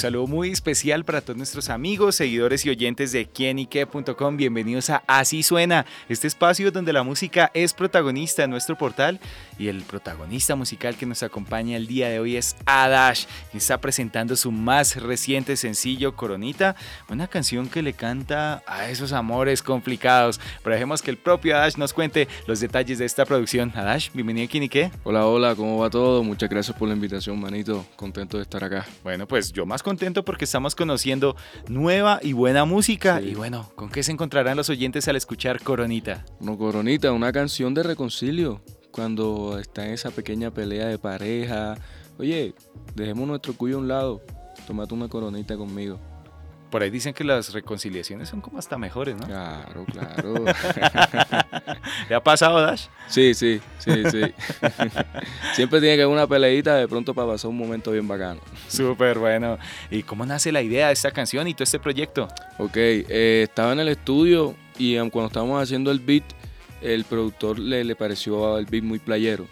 Saludo muy especial para todos nuestros amigos, seguidores y oyentes de quienique.com. Bienvenidos a Así Suena, este espacio donde la música es protagonista en nuestro portal y el protagonista musical que nos acompaña el día de hoy es Adash, que está presentando su más reciente sencillo, Coronita, una canción que le canta a esos amores complicados. Pero dejemos que el propio Adash nos cuente los detalles de esta producción. Adash, bienvenido a Quienique. Hola, hola, ¿cómo va todo? Muchas gracias por la invitación, manito. Contento de estar acá. Bueno, pues yo más contento porque estamos conociendo nueva y buena música. Y bueno, ¿con qué se encontrarán los oyentes al escuchar Coronita? No, Coronita, una canción de reconcilio. Cuando está en esa pequeña pelea de pareja. Oye, dejemos nuestro cuyo a un lado. Tómate una coronita conmigo. Por ahí dicen que las reconciliaciones son como hasta mejores, ¿no? Claro, claro. ¿Le ha pasado, Dash? Sí, sí, sí, sí. Siempre tiene que haber una peleita de pronto para pasar un momento bien bacano. Súper bueno. ¿Y cómo nace la idea de esta canción y todo este proyecto? Ok, eh, estaba en el estudio y cuando estábamos haciendo el beat, el productor le, le pareció el beat muy playero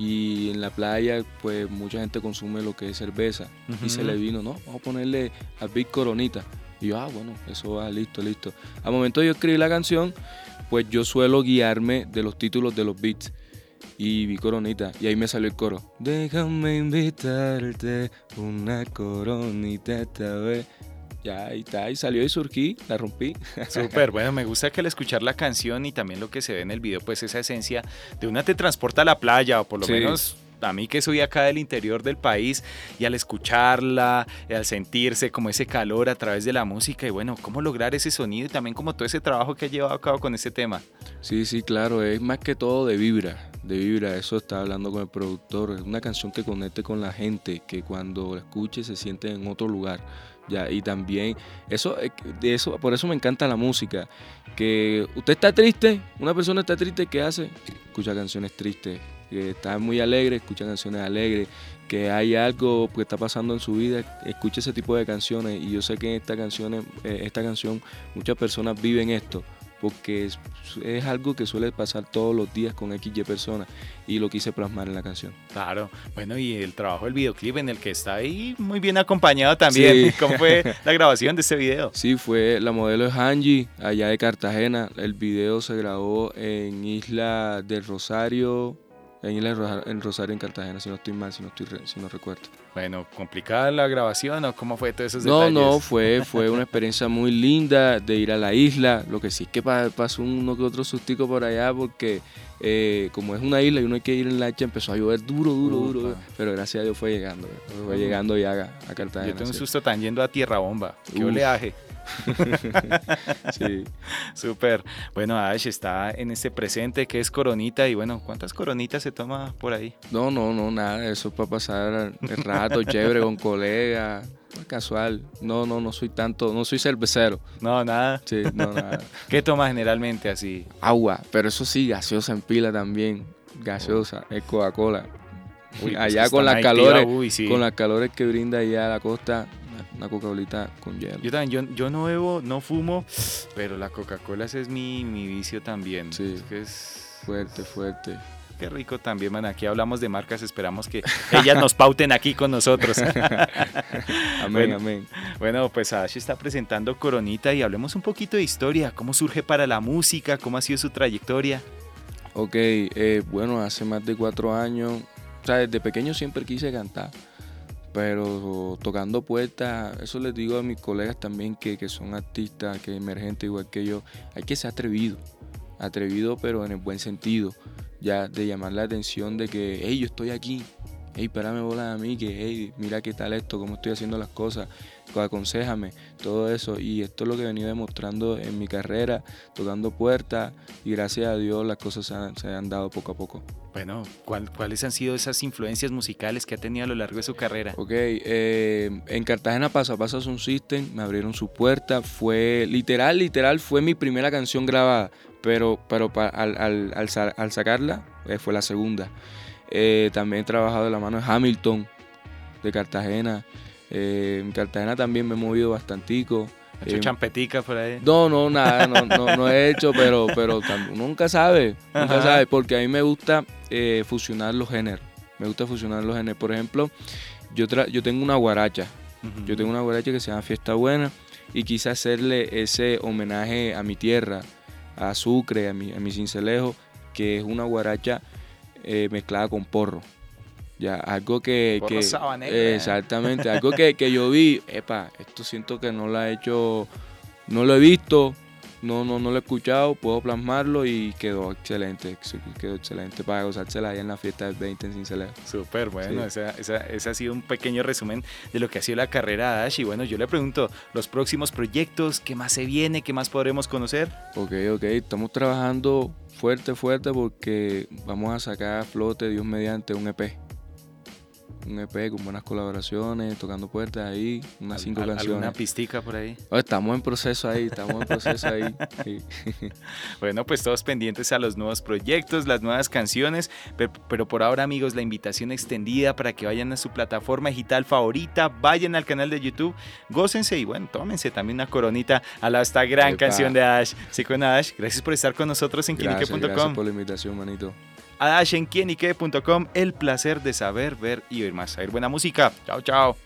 y en la playa pues mucha gente consume lo que es cerveza y se le vino, no, vamos a ponerle a Big Coronita. Y yo, ah, bueno, eso va, listo, listo. Al momento de yo escribir la canción, pues yo suelo guiarme de los títulos de los beats. Y vi coronita, y ahí me salió el coro. Déjame invitarte una coronita esta vez. Ya, ahí está, ahí salió y surgí, la rompí. Súper, bueno, me gusta que al escuchar la canción y también lo que se ve en el video, pues esa esencia de una te transporta a la playa, o por lo menos a mí que soy acá del interior del país y al escucharla, al sentirse como ese calor a través de la música y bueno, cómo lograr ese sonido y también como todo ese trabajo que ha llevado a cabo con ese tema. Sí, sí, claro, es más que todo de vibra, de vibra, eso está hablando con el productor, es una canción que conecte con la gente, que cuando la escuche se siente en otro lugar y también, eso, eh, eso, por eso me encanta la música. Que usted está triste, una persona está triste, ¿qué hace? Escucha canciones tristes. Que está muy alegre, escucha canciones alegres. Que hay algo que está pasando en su vida, escucha ese tipo de canciones. Y yo sé que en esta, canción, eh, esta canción muchas personas viven esto porque es, algo que suele pasar todos los días con XY personas y lo quise plasmar en la canción. Claro, bueno, y el trabajo del videoclip en el que está ahí muy bien acompañado también. ¿Cómo fue la grabación de ese video? Sí, fue la modelo es Angie, allá de Cartagena. El video se grabó en Isla del Rosario, en en Rosario, en Cartagena, si no estoy mal, si no, estoy, si no recuerdo. Bueno, ¿complicada la grabación o cómo fue todo esos no, detalles? No, no, fue, fue una experiencia muy linda de ir a la isla. Lo que sí es que pasó uno que otro sustico por allá porque eh, como es una isla y uno hay que ir en lancha, empezó a llover duro, duro, duro. Pero gracias a Dios fue llegando, fue llegando ya a, Cartagena. Yo tengo un susto tan yendo a Tierra Bomba. Qué oleaje. sí. Súper. Bueno, Ash está en este presente que es coronita y bueno, ¿cuántas coronitas se toma por ahí? No, no, no, nada, eso es para pasar el rato chévere con colegas. Casual, no, no, no soy tanto, no soy cervecero. No, nada. Sí, no, nada. ¿Qué tomas generalmente así? Agua, pero eso sí, gaseosa en pila también. Gaseosa, es Coca-Cola. Pues allá con las calores, con las calores que brinda allá la costa, una Coca-Colita con hielo. Yo también, yo, yo no bebo, no fumo, pero la Coca-Cola ese es mi, mi vicio también. Sí. Es que es fuerte, fuerte. Qué rico también, man. Aquí hablamos de marcas, esperamos que ellas nos pauten aquí con nosotros. amén, amén. Bueno, pues Ash está presentando Coronita y hablemos un poquito de historia. ¿Cómo surge para la música? ¿Cómo ha sido su trayectoria? Ok, eh, bueno, hace más de cuatro años, o sea, desde pequeño siempre quise cantar pero tocando puertas, eso les digo a mis colegas también que, que son artistas, que emergentes igual que yo, hay que ser atrevido, atrevido pero en el buen sentido, ya de llamar la atención de que, hey, yo estoy aquí, hey, espérame bola a mí, que, hey, mira qué tal esto, cómo estoy haciendo las cosas, aconsejame, todo eso. Y esto es lo que he venido demostrando en mi carrera, tocando puertas, y gracias a Dios las cosas se han, dado poco a poco. Bueno, ¿cuáles han sido esas influencias musicales que ha tenido a lo largo de su carrera? Ok, eh, en Cartagena Paso a Paso un System, me abrieron su puerta, fue literal, literal, fue mi primera canción grabada, pero, pero al, al, al, sacarla eh, fue la segunda. Eh, también he trabajado de la mano de Hamilton, de Cartagena. Eh, en Cartagena también me he movido bastantico. ¿Has hecho Eh, champetica por ahí? no, no, nada, no, no, no he hecho, pero, pero nunca sabe, nunca sabe, porque a mí me gusta eh, fusionar los géneros, me gusta fusionar los géneros. Por ejemplo, yo, tra- yo tengo una guaracha, yo tengo una guaracha que se llama Fiesta Buena y quise hacerle ese homenaje a mi tierra, a Sucre, a mi, a mi cincelejo, que es una guaracha eh, mezclada con porro. Ya, algo que... Porro que eh, exactamente, algo que, que yo vi, epa, esto siento que no lo he hecho, no lo he visto, no, no, no lo he escuchado, puedo plasmarlo y quedó excelente, ex- quedó excelente para gozársela allá en la fiesta del 20 en. Súper bueno, Sí. esa, esa- ese ha sido un pequeño resumen de lo que ha sido la carrera de Ash. Y bueno, yo le pregunto, los próximos proyectos, ¿qué más se viene? ¿Qué más podremos conocer? Ok, ok, estamos trabajando fuerte, fuerte porque vamos a sacar a flote, Dios mediante, un EP. Un EP con buenas colaboraciones, tocando puertas ahí, unas cinco Al- canciones. ¿Alguna pistica por ahí? Oh, estamos en proceso ahí, estamos en proceso ahí. sí. Bueno, pues todos pendientes a los nuevos proyectos, las nuevas canciones, pero, pero por ahora amigos, la invitación extendida para que vayan a su plataforma digital favorita, vayan al canal de YouTube, gócense y bueno, tómense también una coronita a la esta gran Epa. canción de Ash. Sí, con Ash, gracias por estar con nosotros en Gracias, gracias quinique.com. por la invitación, manito. A Dash en quinique.com, el placer de saber, ver y oír más. Buena música. Chao, chao.